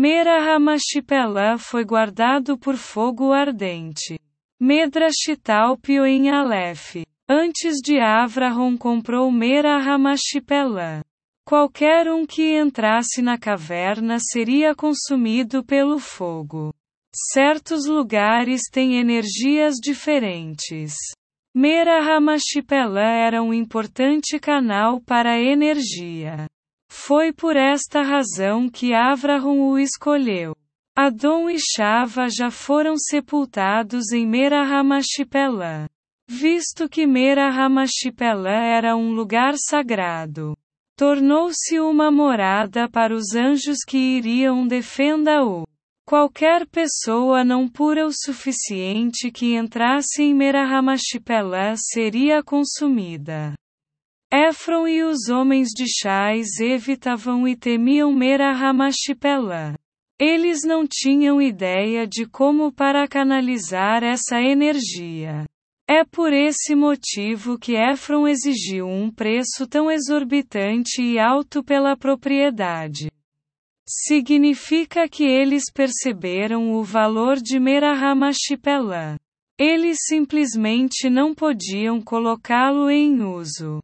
Merahamashipela foi guardado por fogo ardente. Medrashitalpio em Aleph. Antes de Avraham comprou Merahamashipela. Qualquer um que entrasse na caverna seria consumido pelo fogo. Certos lugares têm energias diferentes. Merahamashipela era um importante canal para a energia. Foi por esta razão que Avraham o escolheu. Adon e Shava já foram sepultados em Merahamashipela. Visto que Merahamashipela era um lugar sagrado, tornou-se uma morada para os anjos que iriam defenda-o. Qualquer pessoa não pura o suficiente que entrasse em Merahamashipela seria consumida. Efron e os homens de Chais evitavam e temiam Merahamashipela. Eles não tinham ideia de como para canalizar essa energia. É por esse motivo que Efron exigiu um preço tão exorbitante e alto pela propriedade. Significa que eles perceberam o valor de Merahamashipela. Eles simplesmente não podiam colocá-lo em uso.